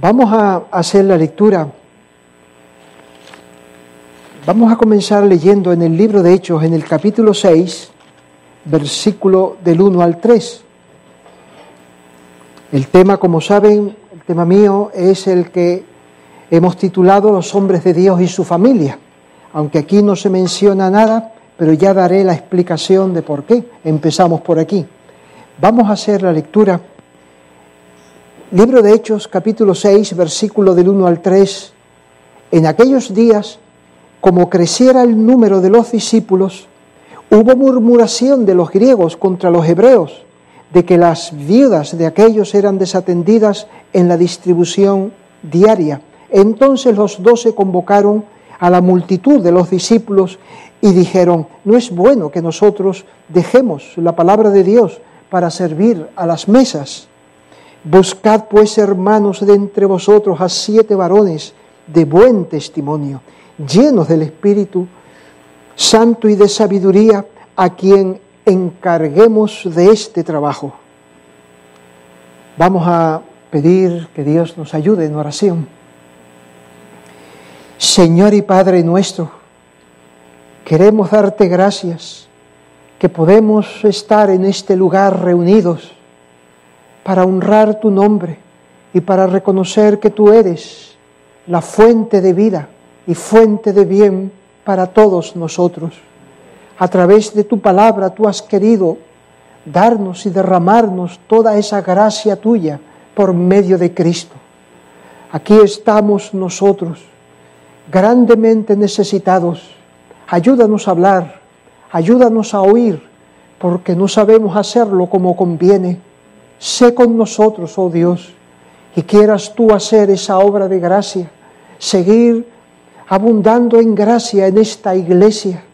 Vamos a hacer la lectura. Vamos a comenzar leyendo en el libro de Hechos, en el capítulo 6, versículo del 1 al 3. El tema, como saben, el tema mío es el que hemos titulado Los hombres de Dios y su familia. Aunque aquí no se menciona nada, pero ya daré la explicación de por qué. Empezamos por aquí. Vamos a hacer la lectura Libro de Hechos, capítulo 6, versículo del 1 al 3. En aquellos días, como creciera el número de los discípulos, hubo murmuración de los griegos contra los hebreos, de que las viudas de aquellos eran desatendidas en la distribución diaria. Entonces los doce convocaron a la multitud de los discípulos y dijeron, no es bueno que nosotros dejemos la palabra de Dios para servir a las mesas. Buscad pues, hermanos, de entre vosotros a siete varones de buen testimonio, llenos del Espíritu Santo y de sabiduría, a quien encarguemos de este trabajo. Vamos a pedir que Dios nos ayude en oración. Señor y Padre nuestro, queremos darte gracias que podemos estar en este lugar reunidos para honrar tu nombre y para reconocer que tú eres la fuente de vida y fuente de bien para todos nosotros. A través de tu palabra tú has querido darnos y derramarnos toda esa gracia tuya por medio de Cristo. Aquí estamos nosotros, grandemente necesitados. Ayúdanos a hablar, ayúdanos a oír, porque no sabemos hacerlo como conviene sé con nosotros, oh Dios, y quieras tú hacer esa obra de gracia, seguir abundando en gracia en esta iglesia,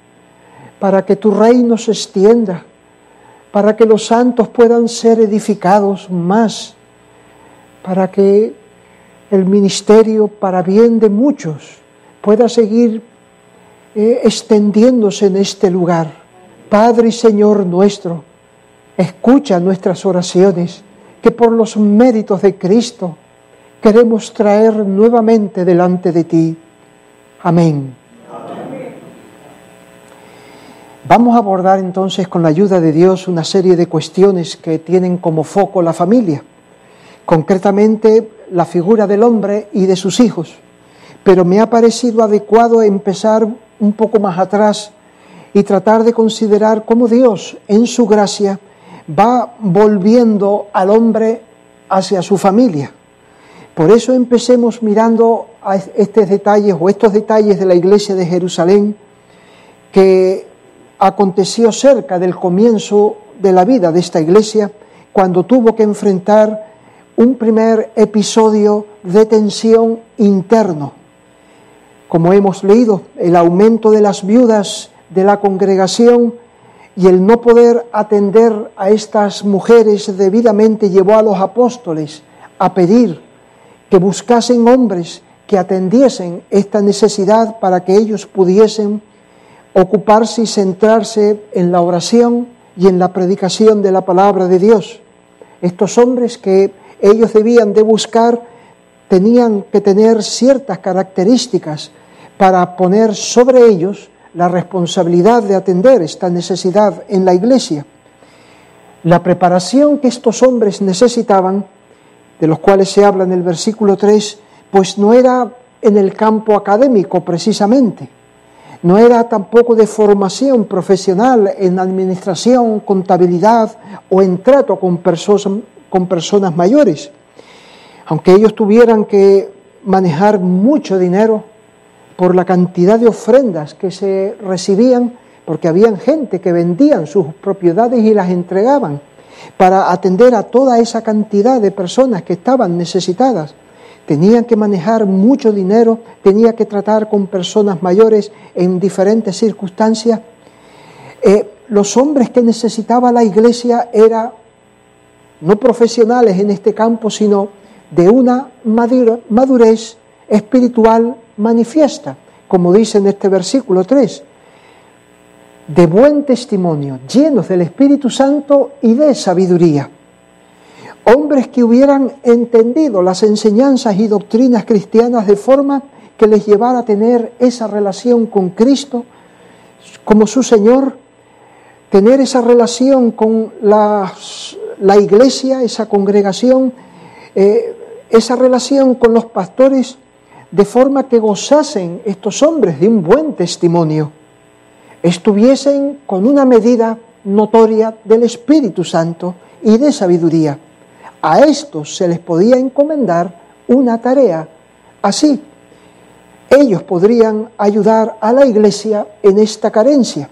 para que tu reino se extienda, para que los santos puedan ser edificados más, para que el ministerio para bien de muchos pueda seguir eh, extendiéndose en este lugar. Padre y Señor nuestro, Escucha nuestras oraciones que por los méritos de Cristo queremos traer nuevamente delante de ti. Amén. Vamos a abordar entonces con la ayuda de Dios una serie de cuestiones que tienen como foco la familia, concretamente la figura del hombre y de sus hijos. Pero me ha parecido adecuado empezar un poco más atrás y tratar de considerar cómo Dios, en su gracia, va volviendo al hombre hacia su familia. Por eso empecemos mirando a estos detalles o estos detalles de la iglesia de Jerusalén que aconteció cerca del comienzo de la vida de esta iglesia cuando tuvo que enfrentar un primer episodio de tensión interno. Como hemos leído, el aumento de las viudas de la congregación y el no poder atender a estas mujeres debidamente llevó a los apóstoles a pedir que buscasen hombres que atendiesen esta necesidad para que ellos pudiesen ocuparse y centrarse en la oración y en la predicación de la palabra de Dios. Estos hombres que ellos debían de buscar tenían que tener ciertas características para poner sobre ellos la responsabilidad de atender esta necesidad en la iglesia. La preparación que estos hombres necesitaban, de los cuales se habla en el versículo 3, pues no era en el campo académico precisamente, no era tampoco de formación profesional en administración, contabilidad o en trato con con personas mayores. Aunque ellos tuvieran que manejar mucho dinero, por la cantidad de ofrendas que se recibían, porque habían gente que vendían sus propiedades y las entregaban para atender a toda esa cantidad de personas que estaban necesitadas. Tenían que manejar mucho dinero, tenía que tratar con personas mayores en diferentes circunstancias. Eh, los hombres que necesitaba la iglesia eran no profesionales en este campo, sino de una madurez espiritual manifiesta, como dice en este versículo 3, de buen testimonio, llenos del Espíritu Santo y de sabiduría. hombres que hubieran entendido las enseñanzas y doctrinas cristianas de forma que les llevara a tener esa relación con Cristo como su Señor, tener esa relación con la, la iglesia, esa congregación, eh, esa relación con los pastores, de forma que gozasen estos hombres de un buen testimonio, estuviesen con una medida notoria del Espíritu Santo y de sabiduría. A estos se les podía encomendar una tarea así. Ellos podrían ayudar a la iglesia en esta carencia.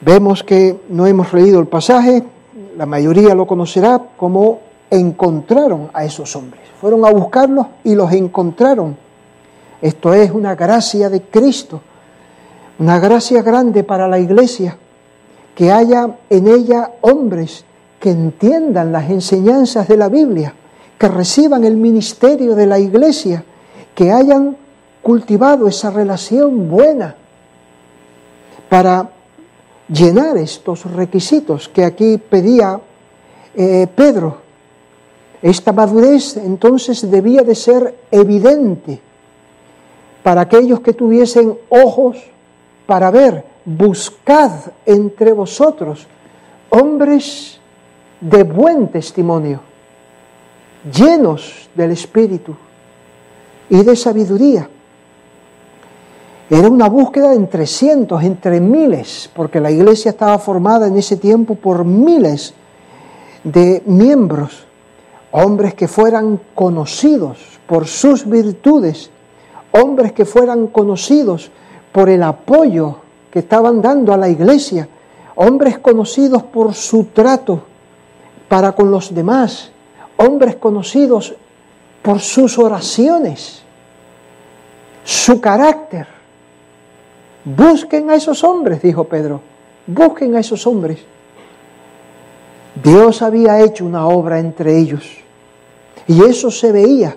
Vemos que no hemos leído el pasaje, la mayoría lo conocerá como encontraron a esos hombres. Fueron a buscarlos y los encontraron. Esto es una gracia de Cristo, una gracia grande para la iglesia, que haya en ella hombres que entiendan las enseñanzas de la Biblia, que reciban el ministerio de la iglesia, que hayan cultivado esa relación buena para llenar estos requisitos que aquí pedía eh, Pedro. Esta madurez entonces debía de ser evidente para aquellos que tuviesen ojos para ver, buscad entre vosotros hombres de buen testimonio, llenos del Espíritu y de sabiduría. Era una búsqueda entre cientos, entre miles, porque la iglesia estaba formada en ese tiempo por miles de miembros, hombres que fueran conocidos por sus virtudes, hombres que fueran conocidos por el apoyo que estaban dando a la iglesia, hombres conocidos por su trato para con los demás, hombres conocidos por sus oraciones, su carácter. Busquen a esos hombres, dijo Pedro, busquen a esos hombres. Dios había hecho una obra entre ellos y eso se veía.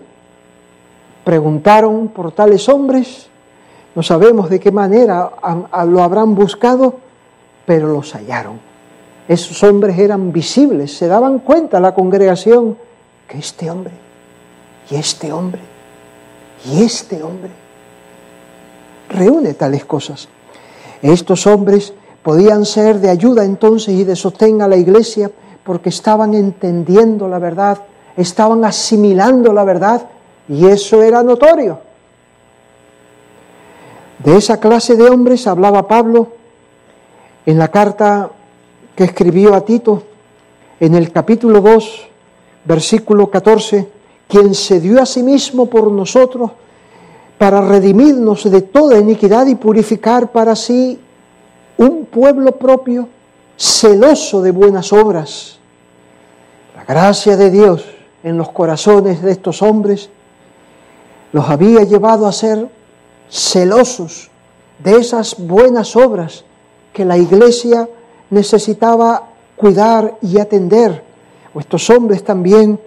Preguntaron por tales hombres, no sabemos de qué manera lo habrán buscado, pero los hallaron. Esos hombres eran visibles, se daban cuenta la congregación que este hombre, y este hombre, y este hombre, reúne tales cosas. Estos hombres podían ser de ayuda entonces y de sostén a la iglesia porque estaban entendiendo la verdad, estaban asimilando la verdad y eso era notorio. De esa clase de hombres hablaba Pablo en la carta que escribió a Tito en el capítulo 2, versículo 14, quien se dio a sí mismo por nosotros para redimirnos de toda iniquidad y purificar para sí un pueblo propio celoso de buenas obras. La gracia de Dios en los corazones de estos hombres los había llevado a ser celosos de esas buenas obras que la iglesia necesitaba cuidar y atender. Estos hombres también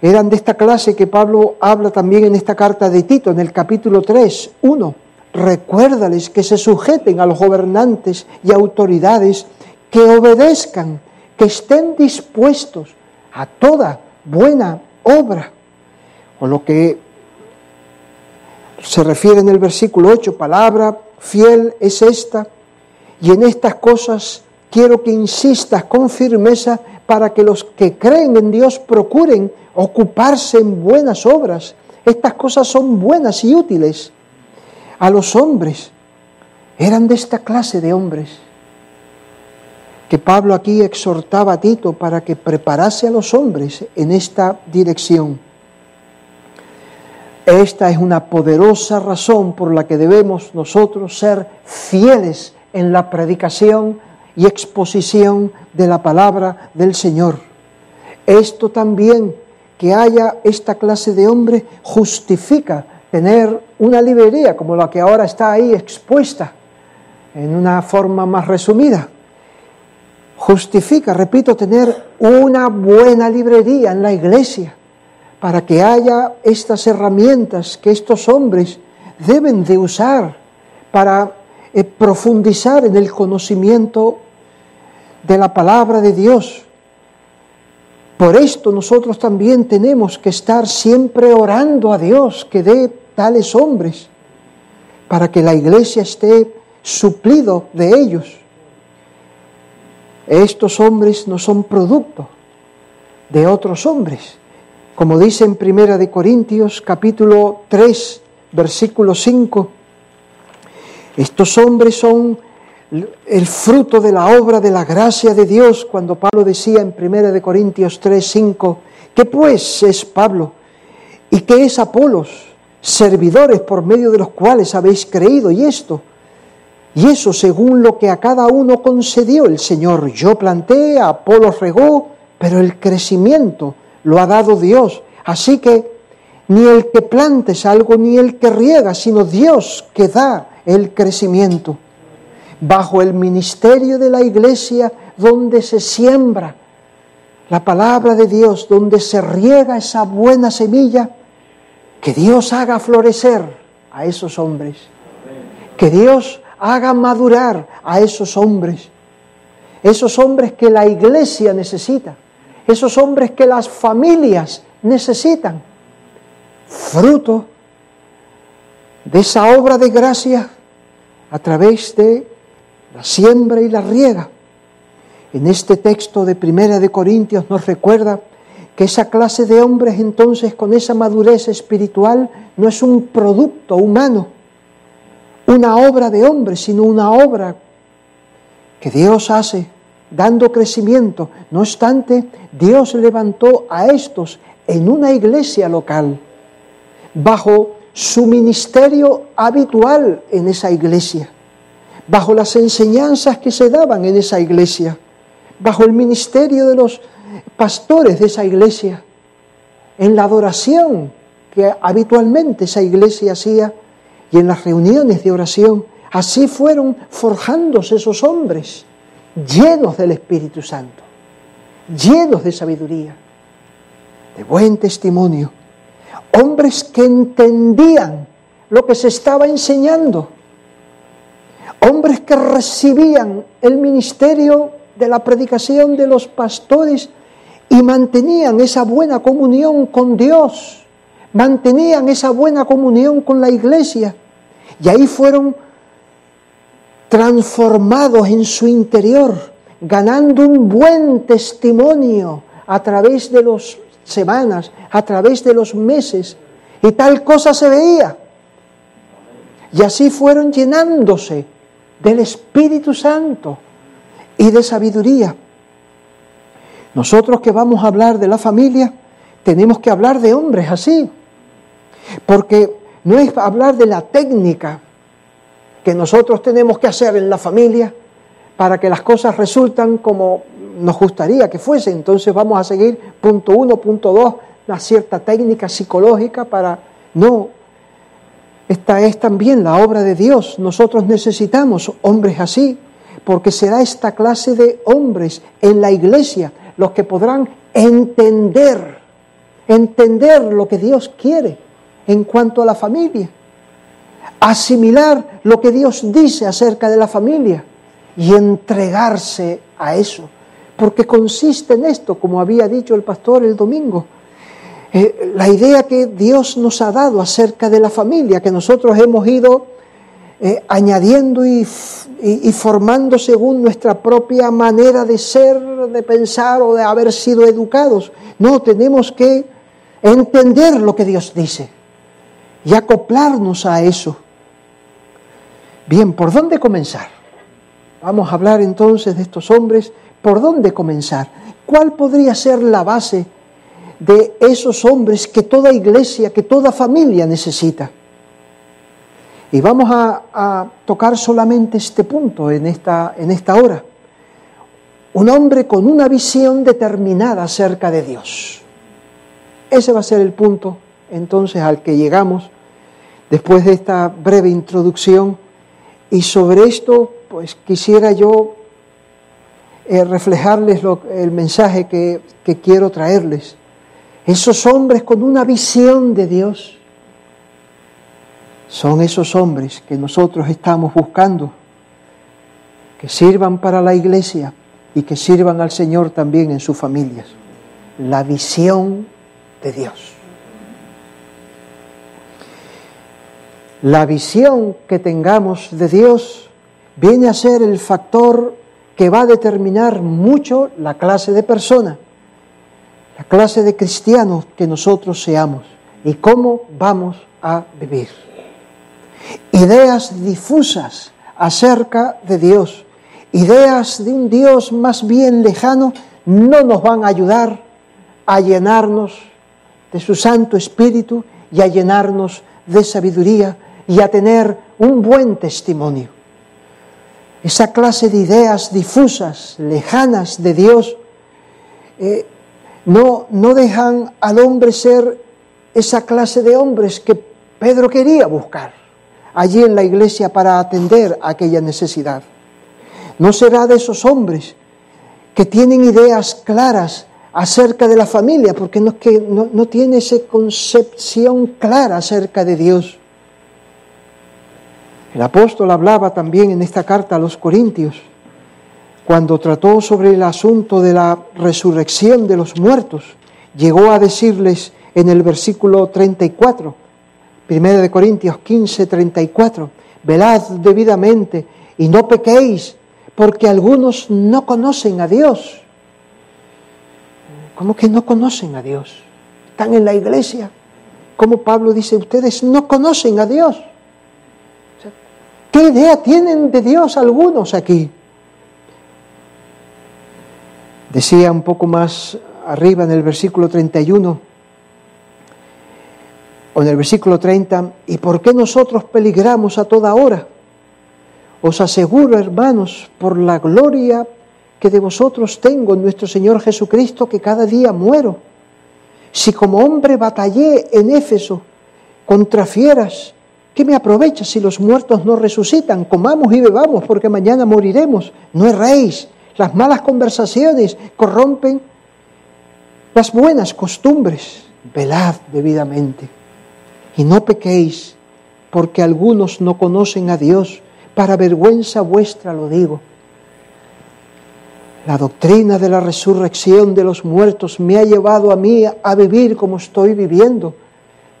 eran de esta clase que Pablo habla también en esta carta de Tito, en el capítulo 3, 1. Recuérdales que se sujeten a los gobernantes y autoridades, que obedezcan, que estén dispuestos a toda buena obra. O lo que se refiere en el versículo 8, palabra fiel es esta, y en estas cosas quiero que insistas con firmeza para que los que creen en Dios procuren ocuparse en buenas obras. Estas cosas son buenas y útiles a los hombres. Eran de esta clase de hombres que Pablo aquí exhortaba a Tito para que preparase a los hombres en esta dirección. Esta es una poderosa razón por la que debemos nosotros ser fieles en la predicación y exposición de la palabra del Señor. Esto también que haya esta clase de hombre justifica tener una librería como la que ahora está ahí expuesta en una forma más resumida. Justifica, repito, tener una buena librería en la iglesia para que haya estas herramientas que estos hombres deben de usar para eh, profundizar en el conocimiento de la palabra de Dios, Por esto nosotros también tenemos que estar siempre orando a Dios que dé tales hombres para que la iglesia esté suplido de ellos. Estos hombres no son producto de otros hombres. Como dice en Primera de Corintios capítulo 3, versículo 5, estos hombres son el fruto de la obra de la gracia de Dios, cuando Pablo decía en 1 de Corintios 3, 5, que pues es Pablo y que es Apolos, servidores por medio de los cuales habéis creído, y esto, y eso según lo que a cada uno concedió el Señor. Yo planté, Apolos regó, pero el crecimiento lo ha dado Dios. Así que ni el que plante es algo, ni el que riega, sino Dios que da el crecimiento bajo el ministerio de la iglesia donde se siembra la palabra de Dios, donde se riega esa buena semilla, que Dios haga florecer a esos hombres, que Dios haga madurar a esos hombres, esos hombres que la iglesia necesita, esos hombres que las familias necesitan, fruto de esa obra de gracia a través de la siembra y la riega. En este texto de Primera de Corintios nos recuerda que esa clase de hombres entonces con esa madurez espiritual no es un producto humano, una obra de hombre, sino una obra que Dios hace dando crecimiento. No obstante, Dios levantó a estos en una iglesia local, bajo su ministerio habitual en esa iglesia bajo las enseñanzas que se daban en esa iglesia, bajo el ministerio de los pastores de esa iglesia, en la adoración que habitualmente esa iglesia hacía y en las reuniones de oración. Así fueron forjándose esos hombres llenos del Espíritu Santo, llenos de sabiduría, de buen testimonio, hombres que entendían lo que se estaba enseñando hombres que recibían el ministerio de la predicación de los pastores y mantenían esa buena comunión con Dios, mantenían esa buena comunión con la iglesia. Y ahí fueron transformados en su interior, ganando un buen testimonio a través de las semanas, a través de los meses. Y tal cosa se veía. Y así fueron llenándose del Espíritu Santo y de sabiduría. Nosotros que vamos a hablar de la familia, tenemos que hablar de hombres así, porque no es hablar de la técnica que nosotros tenemos que hacer en la familia para que las cosas resultan como nos gustaría que fuese. Entonces vamos a seguir punto uno, punto dos, una cierta técnica psicológica para no esta es también la obra de Dios. Nosotros necesitamos hombres así, porque será esta clase de hombres en la iglesia los que podrán entender, entender lo que Dios quiere en cuanto a la familia, asimilar lo que Dios dice acerca de la familia y entregarse a eso, porque consiste en esto, como había dicho el pastor el domingo, eh, la idea que Dios nos ha dado acerca de la familia, que nosotros hemos ido eh, añadiendo y, y, formando según nuestra propia manera de ser, de pensar o de haber sido educados. No, tenemos que entender lo que Dios dice y acoplarnos a eso. Bien, ¿por dónde comenzar? Vamos a hablar entonces de estos hombres. ¿Por dónde comenzar? ¿Cuál podría ser la base? de esos hombres que toda iglesia, que toda familia necesita. Y vamos a, tocar solamente este punto en esta, en esta hora. Un hombre con una visión determinada acerca de Dios. Ese va a ser el punto entonces al que llegamos después de esta breve introducción. Y sobre esto, pues quisiera yo eh, reflejarles el mensaje que quiero traerles. Esos hombres con una visión de Dios son esos hombres que nosotros estamos buscando, que sirvan para la iglesia y que sirvan al Señor también en sus familias. la visión de Dios. La visión que tengamos de Dios viene a ser el factor que va a determinar mucho la clase de persona, la clase de cristianos que nosotros seamos y cómo vamos a vivir. Ideas difusas acerca de Dios, ideas de un Dios más bien lejano, no nos van a ayudar a llenarnos de su Santo Espíritu y a llenarnos de sabiduría y a tener un buen testimonio. Esa clase de ideas difusas, lejanas de Dios, eh, no, no dejan al hombre ser esa clase de hombres que Pedro quería buscar allí en la iglesia para atender aquella necesidad. No será de esos hombres que tienen ideas claras acerca de la familia, porque no, que no, no tiene esa concepción clara acerca de Dios. El apóstol hablaba también en esta carta a los Corintios, cuando trató sobre el asunto de la resurrección de los muertos, llegó a decirles en el versículo 34, 1 de Corintios 15, 34, velad debidamente y no pequéis, porque algunos no conocen a Dios. ¿Cómo que no conocen a Dios? Están en la iglesia. Como Pablo dice, ustedes no conocen a Dios. ¿Qué idea tienen de Dios algunos aquí? Decía un poco más arriba en el versículo 31, o en el versículo 30, ¿y por qué nosotros peligramos a toda hora? Os aseguro, hermanos, por la gloria que de vosotros tengo en nuestro Señor Jesucristo, que cada día muero. Si como hombre batallé en Éfeso contra fieras, ¿qué me aprovecha si los muertos no resucitan? Comamos y bebamos porque mañana moriremos. No erréis. Las malas conversaciones corrompen las buenas costumbres. Velad debidamente. Y no pequéis, porque algunos no conocen a Dios. Para vergüenza vuestra lo digo. La doctrina de la resurrección de los muertos me ha llevado a mí a vivir como estoy viviendo.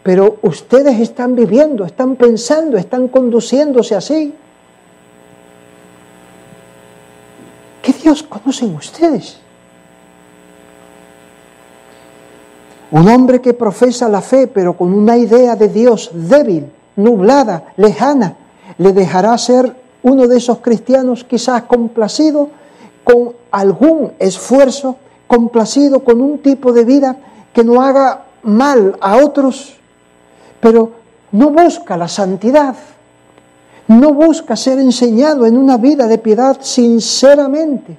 Pero ustedes están viviendo, están pensando, están conduciéndose así. ¿Qué Dios conocen ustedes? Un hombre que profesa la fe, pero con una idea de Dios débil, nublada, lejana, le dejará ser uno de esos cristianos quizás complacido con algún esfuerzo, complacido con un tipo de vida que no haga mal a otros, pero no busca la santidad, no busca ser enseñado en una vida de piedad sinceramente.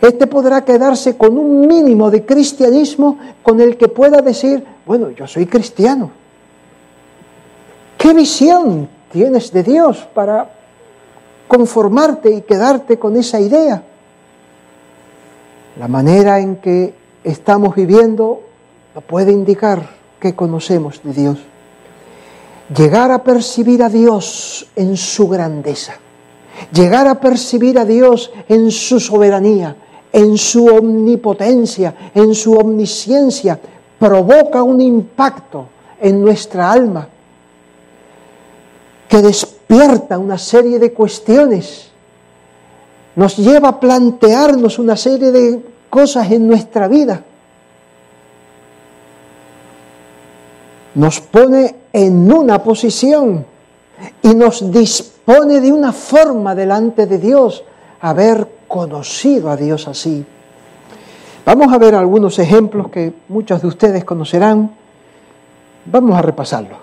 Este podrá quedarse con un mínimo de cristianismo con el que pueda decir, bueno, yo soy cristiano. ¿Qué visión tienes de Dios para conformarte y quedarte con esa idea. La manera en que estamos viviendo lo puede indicar que conocemos de Dios. Llegar a percibir a Dios en su grandeza, llegar a percibir a Dios en su soberanía, en su omnipotencia, en su omnisciencia, provoca un impacto en nuestra alma que despierta una serie de cuestiones, nos lleva a plantearnos una serie de cosas en nuestra vida. Nos pone en una posición y nos dispone de una forma delante de Dios haber conocido a Dios así. Vamos a ver algunos ejemplos que muchos de ustedes conocerán. Vamos a repasarlos.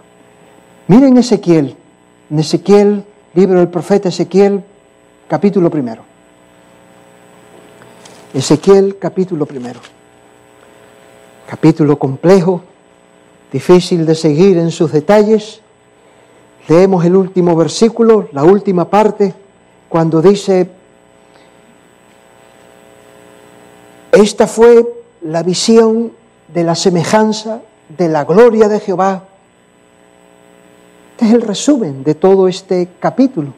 Miren Ezequiel en Ezequiel, libro del profeta Ezequiel, capítulo primero. Ezequiel, capítulo primero. Capítulo complejo, difícil de seguir en sus detalles. Leemos el último versículo, la última parte, cuando dice, esta fue la visión de la semejanza de la gloria de Jehová este es el resumen de todo este capítulo.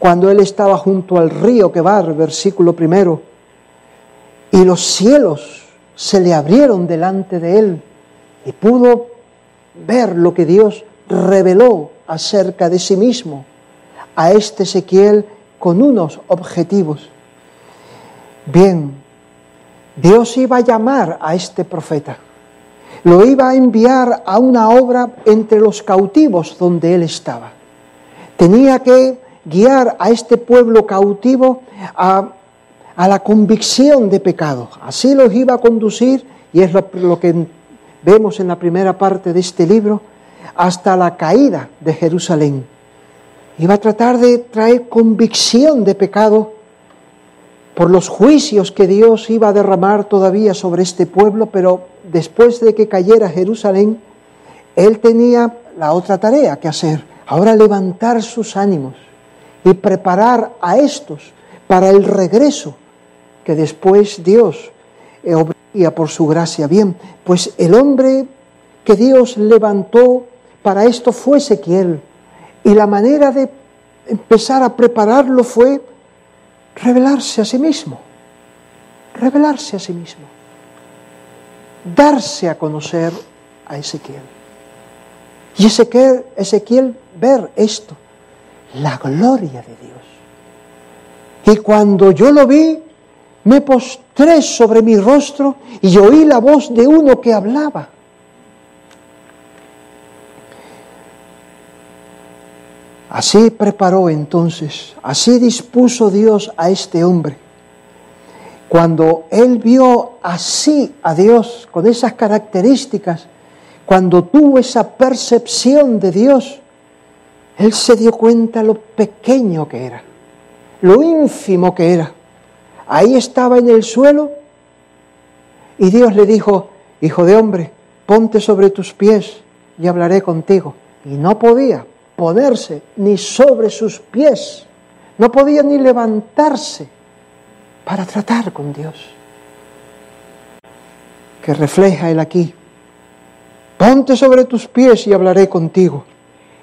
Cuando él estaba junto al río Quebar, versículo primero, y los cielos se le abrieron delante de él y pudo ver lo que Dios reveló acerca de sí mismo a este Ezequiel con unos objetivos. Bien, Dios iba a llamar a este profeta, lo iba a enviar a una obra entre los cautivos donde él estaba. Tenía que guiar a este pueblo cautivo a, la convicción de pecado. Así los iba a conducir, y es lo que vemos en la primera parte de este libro, hasta la caída de Jerusalén. Iba a tratar de traer convicción de pecado por los juicios que Dios iba a derramar todavía sobre este pueblo, pero después de que cayera Jerusalén, él tenía la otra tarea que hacer, ahora levantar sus ánimos y preparar a estos para el regreso que después Dios obraría por su gracia. Bien, pues el hombre que Dios levantó para esto fue Ezequiel. Y la manera de empezar a prepararlo fue revelarse a sí mismo, revelarse a sí mismo, darse a conocer a Ezequiel. Y Ezequiel ver esto, la gloria de Dios. Y cuando yo lo vi, me postré sobre mi rostro y oí la voz de uno que hablaba. Así preparó entonces, así dispuso Dios a este hombre. Cuando él vio así a Dios, con esas características, cuando tuvo esa percepción de Dios, él se dio cuenta lo pequeño que era, lo ínfimo que era. Ahí estaba en el suelo y Dios le dijo, hijo de hombre, ponte sobre tus pies y hablaré contigo. Y no podía, ponerse ni sobre sus pies, no podía ni levantarse para tratar con Dios. Que refleja él aquí, ponte sobre tus pies y hablaré contigo.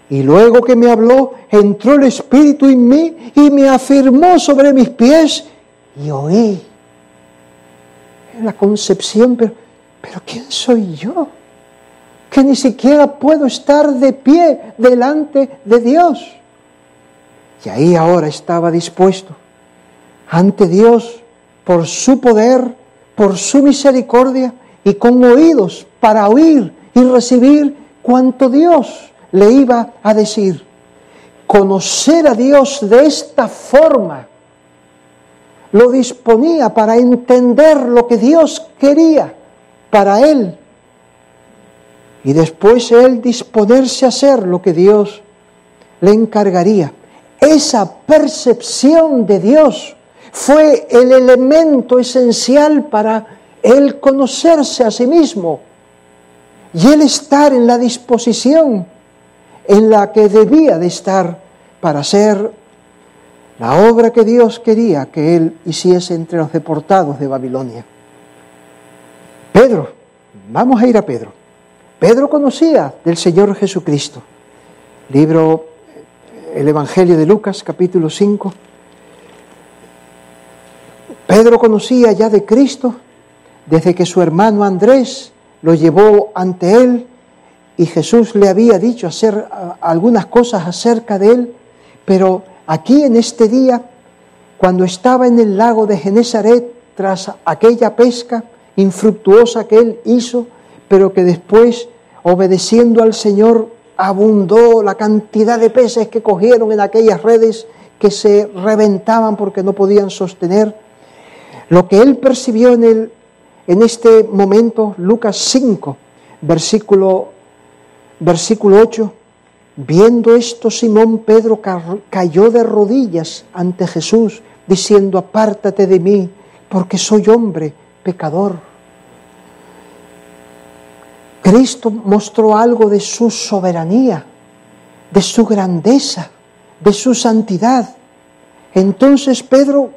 Y luego que me habló, entró el Espíritu en mí y me afirmó sobre mis pies y oí. La concepción, pero, pero ¿quién soy yo? que ni siquiera puedo estar de pie delante de Dios. Y ahí ahora estaba dispuesto ante Dios por su poder, por su misericordia y con oídos para oír y recibir cuanto Dios le iba a decir. Conocer a Dios de esta forma lo disponía para entender lo que Dios quería para él y después él disponerse a hacer lo que Dios le encargaría. Esa percepción de Dios fue el elemento esencial para él conocerse a sí mismo y él estar en la disposición en la que debía de estar para hacer la obra que Dios quería que él hiciese entre los deportados de Babilonia. Pedro, vamos a ir a Pedro. Pedro conocía del Señor Jesucristo. Libro, el Evangelio de Lucas, capítulo 5. Pedro conocía ya de Cristo desde que su hermano Andrés lo llevó ante él y Jesús le había dicho hacer algunas cosas acerca de él, pero aquí en este día, cuando estaba en el lago de Genezaret, tras aquella pesca infructuosa que él hizo, pero que después, obedeciendo al Señor, abundó la cantidad de peces que cogieron en aquellas redes que se reventaban porque no podían sostener. Lo que él percibió en, el, en este momento, Lucas 5, versículo, versículo 8, viendo esto, Simón Pedro cayó de rodillas ante Jesús, diciendo, apártate de mí, porque soy hombre pecador. Cristo mostró algo de su soberanía, de su grandeza, de su santidad. Entonces Pedro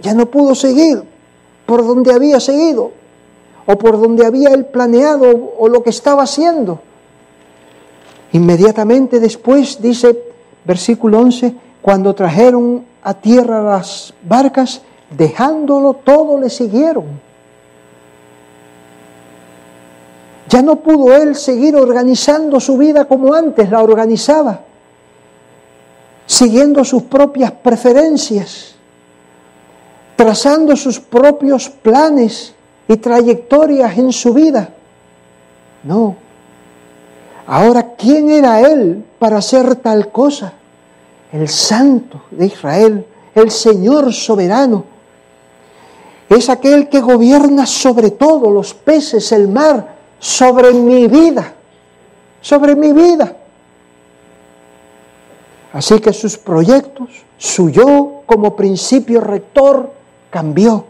ya no pudo seguir por donde había seguido o por donde había él planeado o lo que estaba haciendo. Inmediatamente después, dice versículo 11, cuando trajeron a tierra las barcas, dejándolo todo le siguieron. Ya no pudo él seguir organizando su vida como antes la organizaba, siguiendo sus propias preferencias, trazando sus propios planes y trayectorias en su vida. No. Ahora, ¿quién era él para hacer tal cosa? El santo de Israel, el Señor soberano. Es aquel que gobierna sobre todo los peces, el mar, sobre mi vida, sobre mi vida. Así que sus proyectos, su yo como principio rector cambió.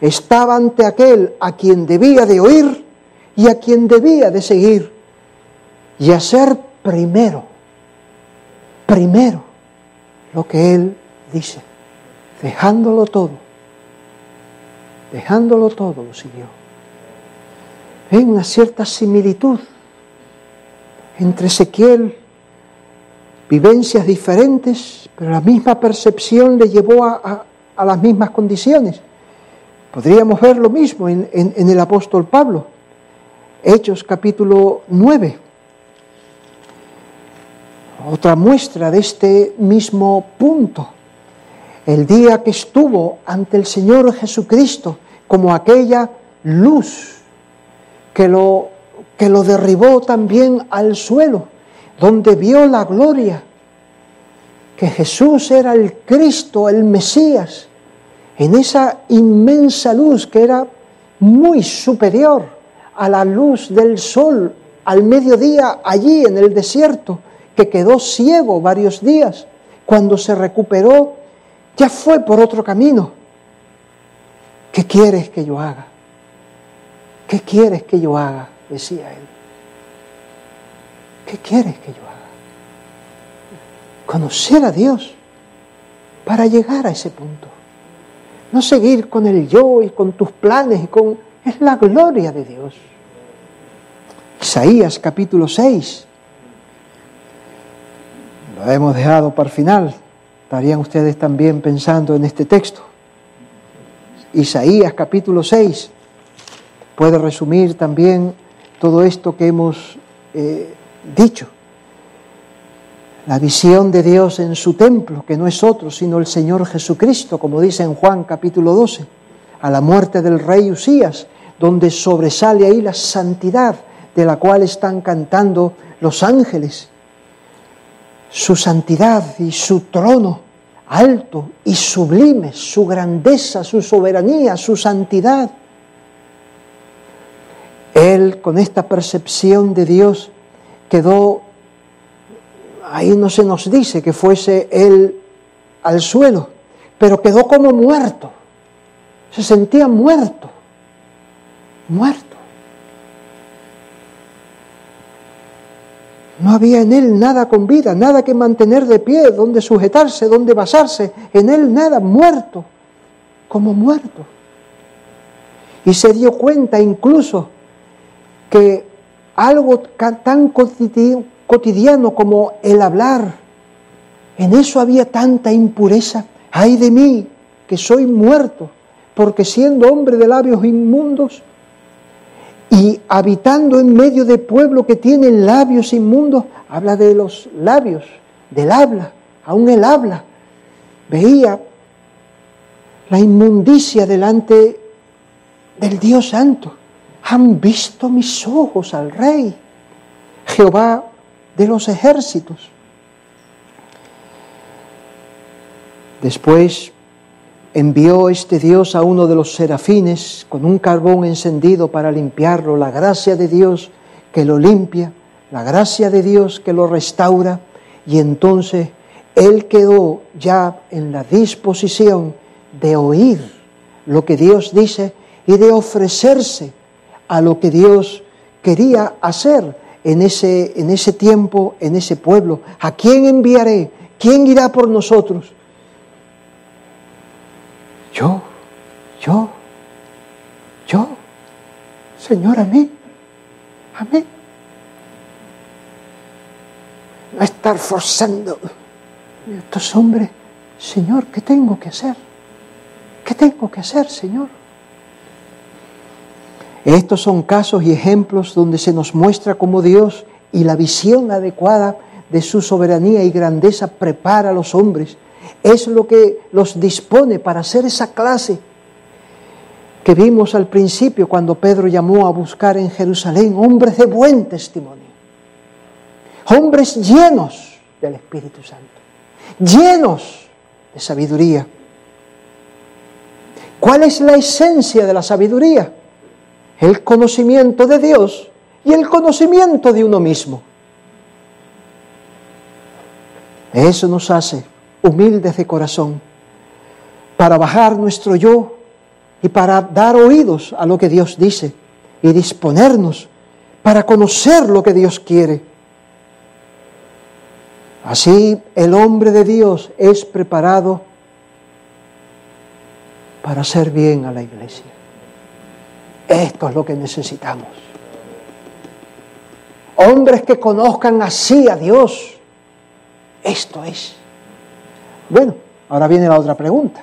Estaba ante aquel a quien debía de oír y a quien debía de seguir y hacer primero, primero lo que él dice, dejándolo todo, dejándolo todo lo siguió. Hay una cierta similitud entre Ezequiel, vivencias diferentes, pero la misma percepción le llevó a, las mismas condiciones. Podríamos ver lo mismo en, en el apóstol Pablo, Hechos capítulo 9. Otra muestra de este mismo punto. El día que estuvo ante el Señor Jesucristo como aquella luz que lo, que lo derribó también al suelo, donde vio la gloria, que Jesús era el Cristo, el Mesías, en esa inmensa luz que era muy superior a la luz del sol al mediodía allí en el desierto, que quedó ciego varios días. Cuando se recuperó, ya fue por otro camino. ¿Qué quieres que yo haga? ¿Qué quieres que yo haga? decía él. ¿Qué quieres que yo haga? Conocer a Dios para llegar a ese punto. No seguir con el yo y con tus planes y con... Es la gloria de Dios. Isaías capítulo 6. Lo hemos dejado para el final. Estarían ustedes también pensando en este texto. Isaías capítulo 6 puede resumir también todo esto que hemos eh, dicho. La visión de Dios en su templo, que no es otro sino el Señor Jesucristo, como dice en Juan capítulo 12, a la muerte del rey Usías, donde sobresale ahí la santidad de la cual están cantando los ángeles. Su santidad y su trono alto y sublime, su grandeza, su soberanía, su santidad él con esta percepción de Dios quedó, ahí no se nos dice que fuese él al suelo, pero quedó como muerto, se sentía muerto, muerto. No había en él nada con vida, nada que mantener de pie, donde sujetarse, donde basarse, en él nada, muerto, como muerto. Y se dio cuenta incluso que algo tan cotidiano como el hablar, en eso había tanta impureza. Ay de mí, que soy muerto, porque siendo hombre de labios inmundos y habitando en medio de pueblo que tiene labios inmundos, habla de los labios, del habla, aún el habla. Veía la inmundicia delante del Dios Santo han visto mis ojos al Rey, Jehová de los ejércitos. Después envió este Dios a uno de los serafines con un carbón encendido para limpiarlo, la gracia de Dios que lo limpia, la gracia de Dios que lo restaura, y entonces él quedó ya en la disposición de oír lo que Dios dice y de ofrecerse a lo que Dios quería hacer en ese, en ese tiempo, en ese pueblo. ¿A quién enviaré? ¿Quién irá por nosotros? Yo, yo, yo, Señor, a mí, a mí. No estar forzando. Estos hombres, Señor, ¿qué tengo que hacer? ¿Qué tengo que hacer, Señor? Estos son casos y ejemplos donde se nos muestra cómo Dios y la visión adecuada de su soberanía y grandeza prepara a los hombres. Es lo que los dispone para hacer esa clase que vimos al principio cuando Pedro llamó a buscar en Jerusalén hombres de buen testimonio, hombres llenos del Espíritu Santo, llenos de sabiduría. ¿Cuál es la esencia de la sabiduría? El conocimiento de Dios y el conocimiento de uno mismo. Eso nos hace humildes de corazón para bajar nuestro yo y para dar oídos a lo que Dios dice y disponernos para conocer lo que Dios quiere. Así el hombre de Dios es preparado para hacer bien a la iglesia. Esto es lo que necesitamos. Hombres que conozcan así a Dios. Esto es. Bueno, ahora viene la otra pregunta.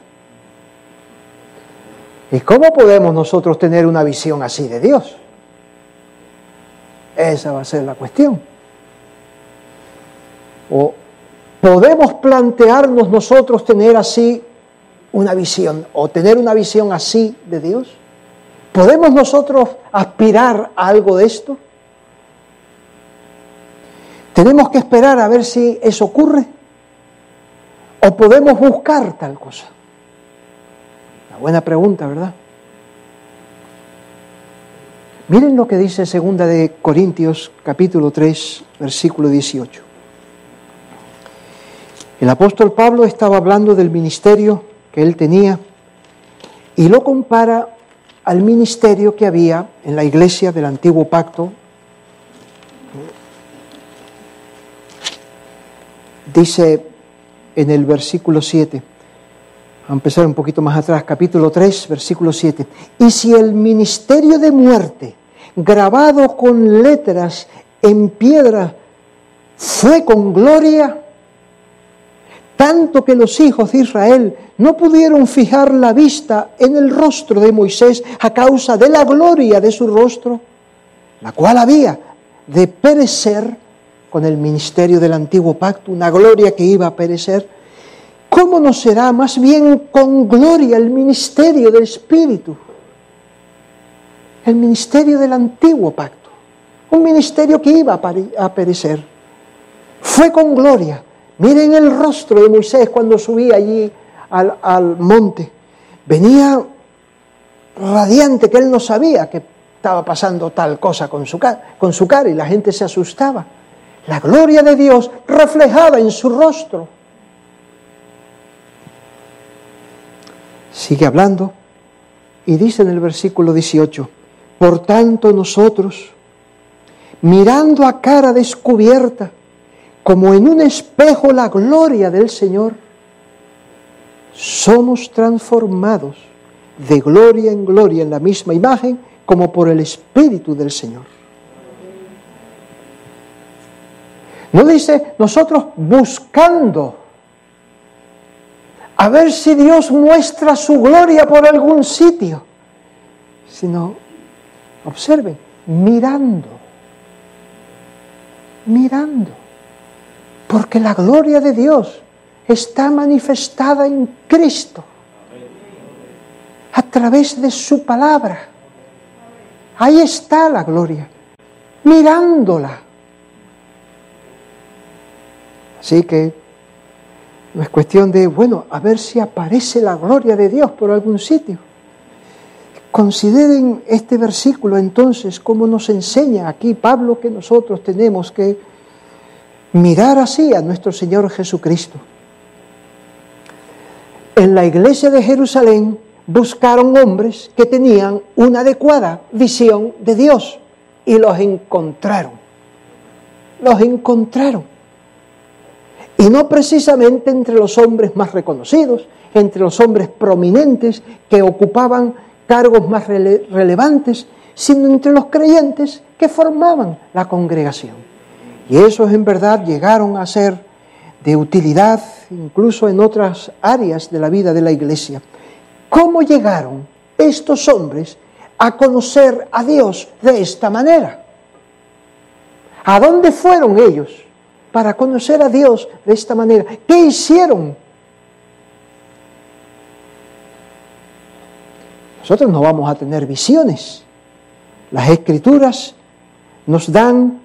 ¿Y cómo podemos nosotros tener una visión así de Dios? Esa va a ser la cuestión. ¿O podemos plantearnos nosotros tener así una visión o tener una visión así de Dios? ¿Podemos nosotros aspirar a algo de esto? ¿Tenemos que esperar a ver si eso ocurre? ¿O podemos buscar tal cosa? Buena pregunta, ¿verdad? Miren lo que dice segunda de Corintios capítulo 3, versículo 18. El apóstol Pablo estaba hablando del ministerio que él tenía y lo compara al ministerio que había en la iglesia del antiguo pacto. Dice en el versículo 7, a empezar un poquito más atrás, capítulo 3, versículo 7. Y si el ministerio de muerte, grabado con letras en piedra, fue con gloria, tanto que los hijos de Israel no pudieron fijar la vista en el rostro de Moisés a causa de la gloria de su rostro, la cual había de perecer con el ministerio del antiguo pacto, una gloria que iba a perecer ¿cómo no será más bien con gloria el ministerio del Espíritu? El ministerio del antiguo pacto, un ministerio que iba a perecer. Fue con gloria. Miren el rostro de Moisés cuando subía allí al, monte. Venía radiante, que él no sabía que estaba pasando tal cosa con su, con su cara y la gente se asustaba. La gloria de Dios reflejada en su rostro. Sigue hablando y dice en el versículo 18, por tanto nosotros, mirando a cara descubierta, como en un espejo la gloria del Señor, somos transformados de gloria en gloria en la misma imagen como por el Espíritu del Señor. No dice nosotros buscando a ver si Dios muestra su gloria por algún sitio, sino, observen, mirando, mirando, porque la gloria de Dios está manifestada en Cristo a través de su palabra. Ahí está la gloria, mirándola. Así que no es cuestión de, bueno, a ver si aparece la gloria de Dios por algún sitio. Consideren este versículo entonces, como nos enseña aquí Pablo que nosotros tenemos que mirar así a nuestro Señor Jesucristo. En la iglesia de Jerusalén buscaron hombres que tenían una adecuada visión de Dios y los encontraron. Los encontraron y no precisamente entre los hombres más reconocidos, entre los hombres prominentes que ocupaban cargos más relevantes, sino entre los creyentes que formaban la congregación. Y esos en verdad llegaron a ser de utilidad incluso en otras áreas de la vida de la iglesia. ¿Cómo llegaron estos hombres a conocer a Dios de esta manera? ¿A dónde fueron ellos para conocer a Dios de esta manera? ¿Qué hicieron? Nosotros no vamos a tener visiones. Las escrituras nos dan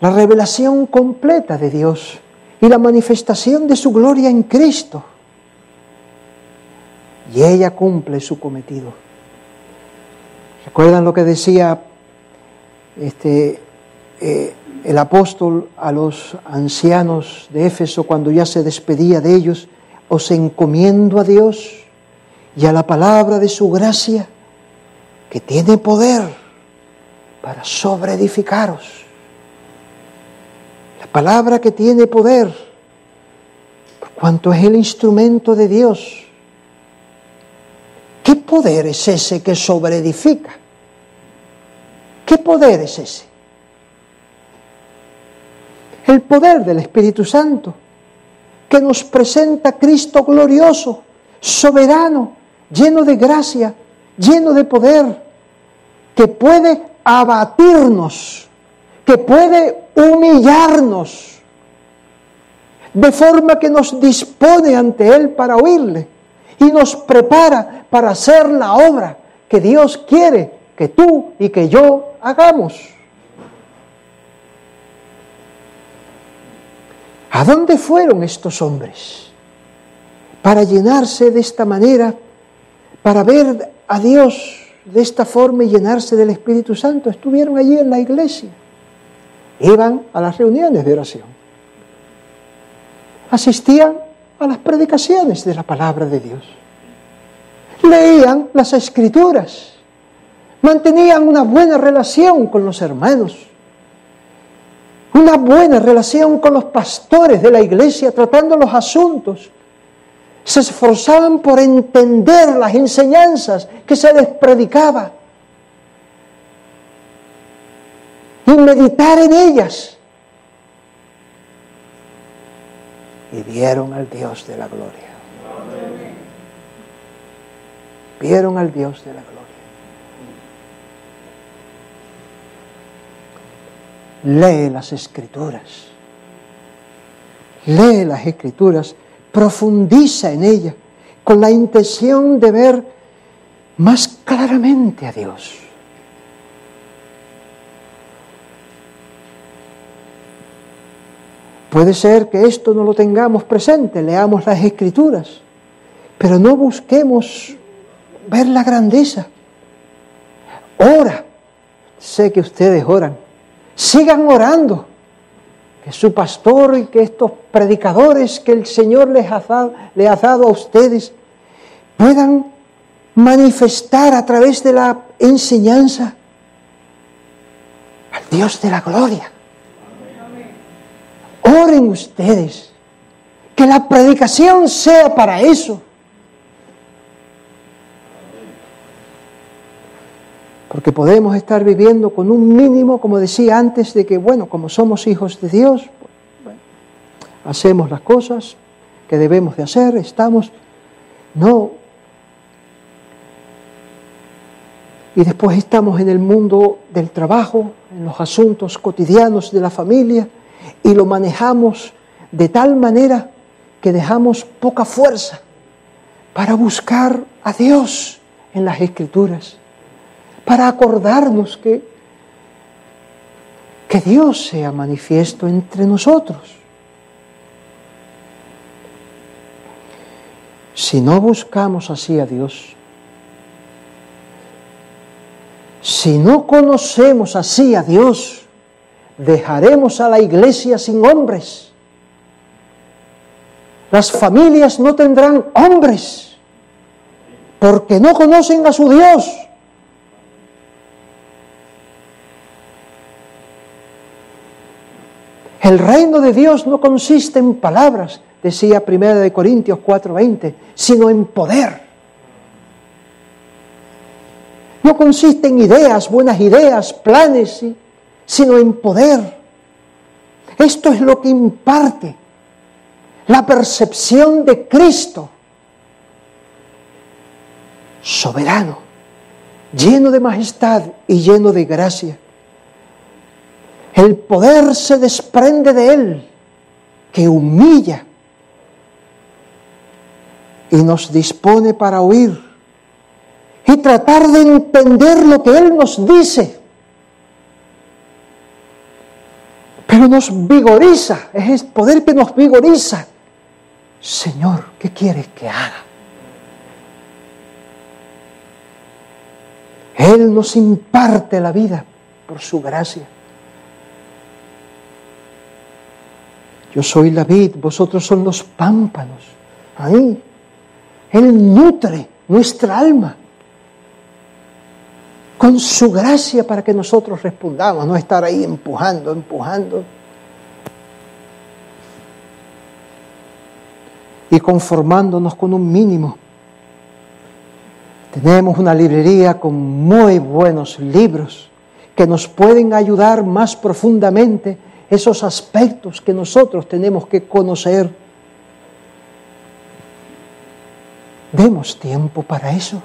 la revelación completa de Dios y la manifestación de su gloria en Cristo. Y ella cumple su cometido. ¿Recuerdan lo que decía este, eh, el apóstol a los ancianos de Éfeso cuando ya se despedía de ellos? Os encomiendo a Dios y a la palabra de su gracia que tiene poder para sobreedificaros palabra que tiene poder, por cuanto es el instrumento de Dios. ¿Qué poder es ese que sobreedifica? ¿Qué poder es ese? El poder del Espíritu Santo, que nos presenta Cristo glorioso, soberano, lleno de gracia, lleno de poder, que puede abatirnos que puede humillarnos, de forma que nos dispone ante Él para oírle y nos prepara para hacer la obra que Dios quiere que tú y que yo hagamos. ¿A dónde fueron estos hombres? Para llenarse de esta manera, para ver a Dios de esta forma y llenarse del Espíritu Santo. Estuvieron allí en la iglesia iban a las reuniones de oración, asistían a las predicaciones de la palabra de Dios, leían las escrituras, mantenían una buena relación con los hermanos, una buena relación con los pastores de la iglesia tratando los asuntos. Se esforzaban por entender las enseñanzas que se les predicaba y meditar en ellas. Y vieron al Dios de la gloria. Vieron al Dios de la gloria. Lee las escrituras. Lee las escrituras, profundiza en ellas con la intención de ver más claramente a Dios. Puede ser que esto no lo tengamos presente, leamos las escrituras, pero no busquemos ver la grandeza. Ora, sé que ustedes oran, sigan orando, que su pastor y que estos predicadores que el Señor les ha dado, les ha dado a ustedes puedan manifestar a través de la enseñanza al Dios de la gloria. Oren ustedes. Que la predicación sea para eso. Porque podemos estar viviendo con un mínimo, como decía antes, de que, bueno, como somos hijos de Dios, hacemos las cosas que debemos de hacer, estamos, no. Y después estamos en el mundo del trabajo, en los asuntos cotidianos de la familia, y lo manejamos de tal manera que dejamos poca fuerza para buscar a Dios en las escrituras, para acordarnos que, que Dios sea manifiesto entre nosotros. Si no buscamos así a Dios, si no conocemos así a Dios, dejaremos a la iglesia sin hombres. Las familias no tendrán hombres porque no conocen a su Dios. El reino de Dios no consiste en palabras, decía 1 de Corintios 4:20, sino en poder. No consiste en ideas, buenas ideas, planes, sino en poder. Esto es lo que imparte la percepción de Cristo. soberano, lleno de majestad y lleno de gracia. El poder se desprende de Él, que humilla y nos dispone para oír y tratar de entender lo que Él nos dice. Pero nos vigoriza, es el poder que nos vigoriza. Señor, ¿qué quieres que haga? Él nos imparte la vida por su gracia. Yo soy la vid, vosotros son los pámpanos. Ahí. Él nutre nuestra alma con su gracia para que nosotros respondamos, no estar ahí empujando, empujando. Y conformándonos con un mínimo. Tenemos una librería con muy buenos libros que nos pueden ayudar más profundamente esos aspectos que nosotros tenemos que conocer. Demos tiempo para eso.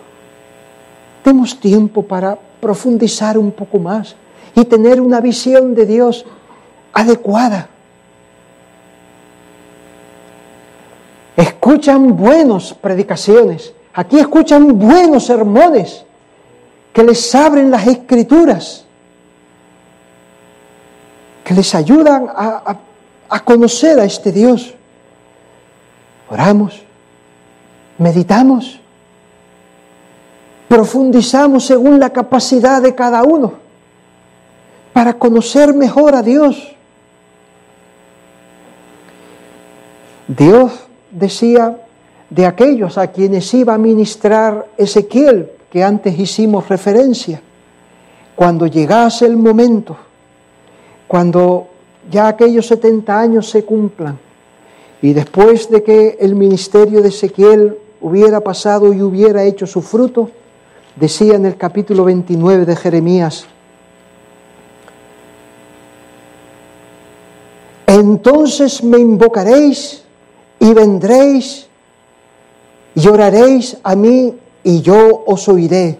Demos tiempo para profundizar un poco más y tener una visión de Dios adecuada. Escuchan buenas predicaciones, aquí escuchan buenos sermones que les abren las escrituras, que les ayudan a, a conocer a este Dios. Oramos, meditamos profundizamos según la capacidad de cada uno para conocer mejor a Dios. Dios decía de aquellos a quienes iba a ministrar Ezequiel, que antes hicimos referencia, cuando llegase el momento, cuando ya aquellos 70 años se cumplan, y después de que el ministerio de Ezequiel hubiera pasado y hubiera hecho su fruto, decía en el capítulo 29 de Jeremías, entonces me invocaréis y vendréis y oraréis a mí y yo os oiré.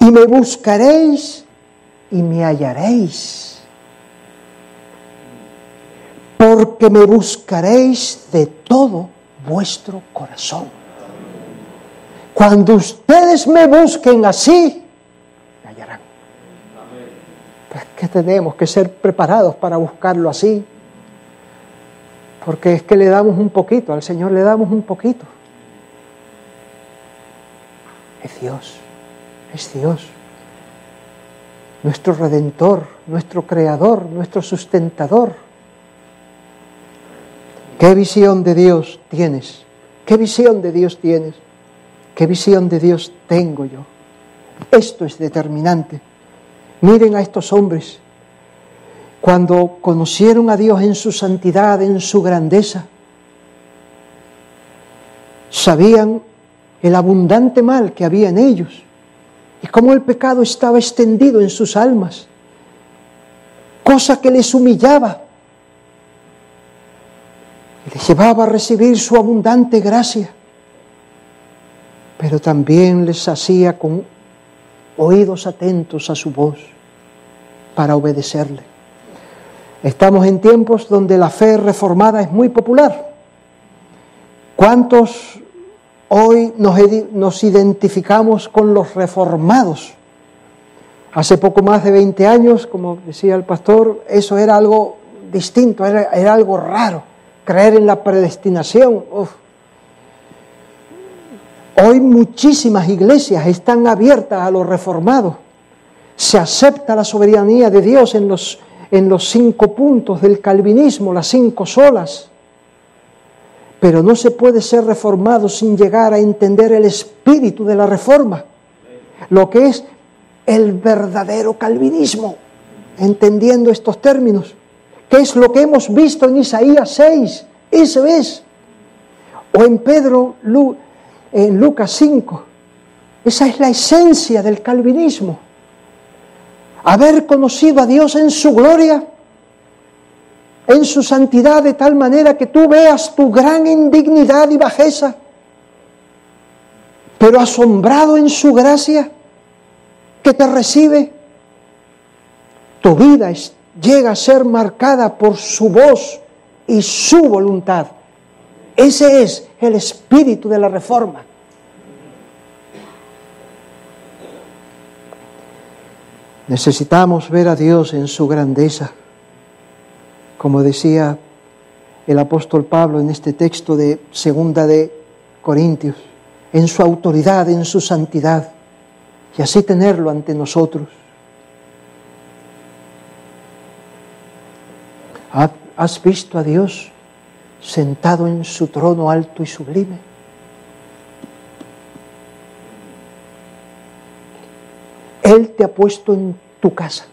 Y me buscaréis y me hallaréis. Porque me buscaréis de todo vuestro corazón. Cuando ustedes me busquen así, me hallarán. Pues que tenemos que ser preparados para buscarlo así. Porque es que le damos un poquito, al Señor le damos un poquito. Es Dios, es Dios. Nuestro redentor, nuestro creador, nuestro sustentador. ¿Qué visión de Dios tienes? ¿Qué visión de Dios tienes? ¿Qué visión de Dios tengo yo? Esto es determinante. Miren a estos hombres. Cuando conocieron a Dios en su santidad, en su grandeza, sabían el abundante mal que había en ellos y cómo el pecado estaba extendido en sus almas, cosa que les humillaba y les llevaba a recibir su abundante gracia pero también les hacía con oídos atentos a su voz para obedecerle. Estamos en tiempos donde la fe reformada es muy popular. ¿Cuántos hoy nos, identificamos con los reformados? Hace poco más de 20 años, como decía el pastor, eso era algo distinto, era, algo raro. Creer en la predestinación, Hoy muchísimas iglesias están abiertas a los reformados. Se acepta la soberanía de Dios en los, en los cinco puntos del calvinismo, las cinco solas. Pero no se puede ser reformado sin llegar a entender el espíritu de la reforma, lo que es el verdadero calvinismo, entendiendo estos términos, que es lo que hemos visto en Isaías 6, eso es, o en Pedro, en Lucas 5. Esa es la esencia del calvinismo. Haber conocido a Dios en su gloria, en su santidad, de tal manera que tú veas tu gran indignidad y bajeza pero asombrado en su gracia que te recibe, tu vida llega a ser marcada por su voz y su voluntad. Ese es el espíritu de la reforma. Necesitamos ver a Dios en su grandeza, como decía el apóstol Pablo en este texto de Segunda de Corintios, en su autoridad, en su santidad, y así tenerlo ante nosotros. ¿Has visto a Dios sentado en su trono alto y sublime? Él te ha puesto en tu casa,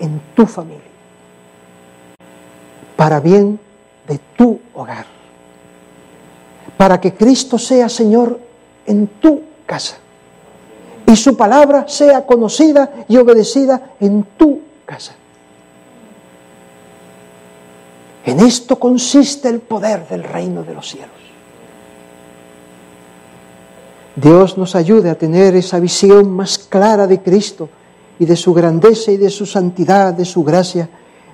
en tu familia, para bien de tu hogar, para que Cristo sea Señor en tu casa y su palabra sea conocida y obedecida en tu casa. En esto consiste el poder del reino de los cielos. Dios nos ayude a tener esa visión más clara de Cristo y de su grandeza y de su santidad, de su gracia,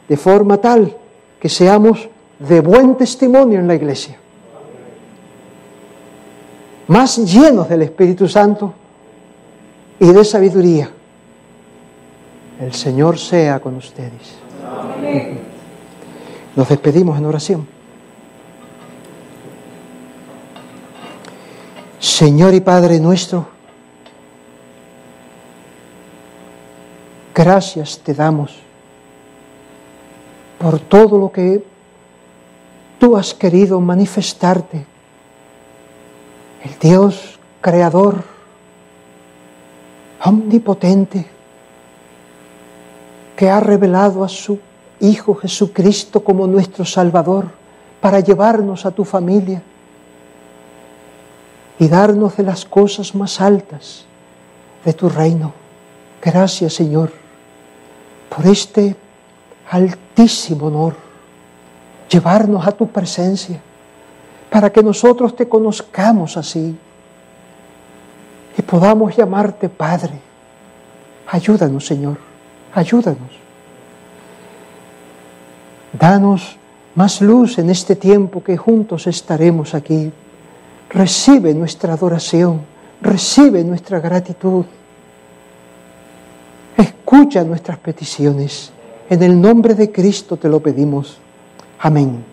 de forma tal que seamos de buen testimonio en la iglesia, más llenos del Espíritu Santo y de sabiduría. El Señor sea con ustedes. Nos despedimos en oración. Señor y Padre nuestro, gracias te damos por todo lo que tú has querido manifestarte. El Dios creador, omnipotente, que ha revelado a su Hijo Jesucristo como nuestro Salvador para llevarnos a tu familia y darnos de las cosas más altas de tu reino. Gracias Señor por este altísimo honor, llevarnos a tu presencia, para que nosotros te conozcamos así y podamos llamarte Padre. Ayúdanos Señor, ayúdanos. Danos más luz en este tiempo que juntos estaremos aquí Recibe nuestra adoración, recibe nuestra gratitud. Escucha nuestras peticiones. En el nombre de Cristo te lo pedimos. Amén.